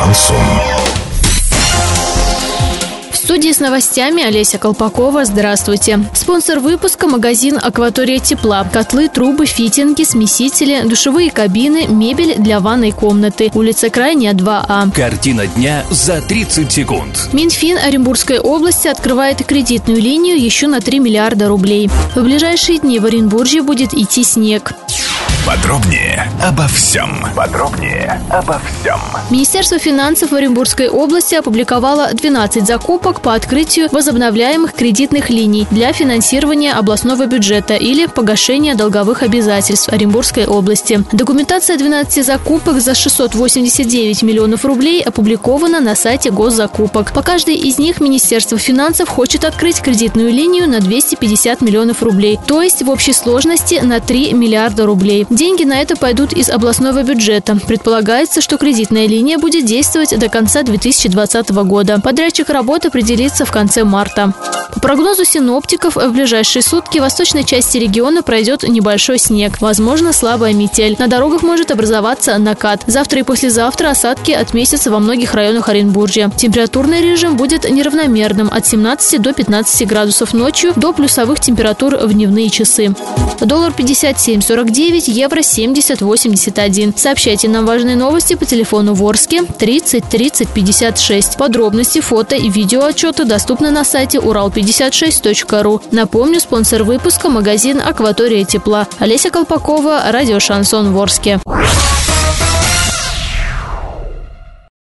Шансон. В студии с новостями Олеся Колпакова. Здравствуйте. Спонсор выпуска – магазин «Акватория тепла». Котлы, трубы, фитинги, смесители, душевые кабины, мебель для ванной комнаты. Улица Крайняя, 2А. Картина дня за 30 секунд. Минфин Оренбургской области открывает кредитную линию еще на 3 миллиарда рублей. В ближайшие дни в Оренбурге будет идти снег. Подробнее обо всем. Подробнее обо всем. Министерство финансов Оренбургской области опубликовало 12 закупок по открытию возобновляемых кредитных линий для финансирования областного бюджета или погашения долговых обязательств Оренбургской области. Документация 12 закупок за 689 миллионов рублей опубликована на сайте госзакупок. По каждой из них Министерство финансов хочет открыть кредитную линию на 250 миллионов рублей, то есть в общей сложности на 3 миллиарда рублей. Деньги на это пойдут из областного бюджета. Предполагается, что кредитная линия будет действовать до конца 2020 года. Подрядчик работы определится в конце марта. По прогнозу синоптиков, в ближайшие сутки в восточной части региона пройдет небольшой снег. Возможно, слабая метель. На дорогах может образоваться накат. Завтра и послезавтра осадки отметятся во многих районах Оренбуржья. Температурный режим будет неравномерным от 17 до 15 градусов ночью до плюсовых температур в дневные часы. Доллар 57.49, евро 7081. Сообщайте нам важные новости по телефону Ворске 30 30 56. Подробности, фото и видео отчеты доступны на сайте урал56.ру. Напомню, спонсор выпуска – магазин «Акватория тепла». Олеся Колпакова, радио «Шансон Ворске».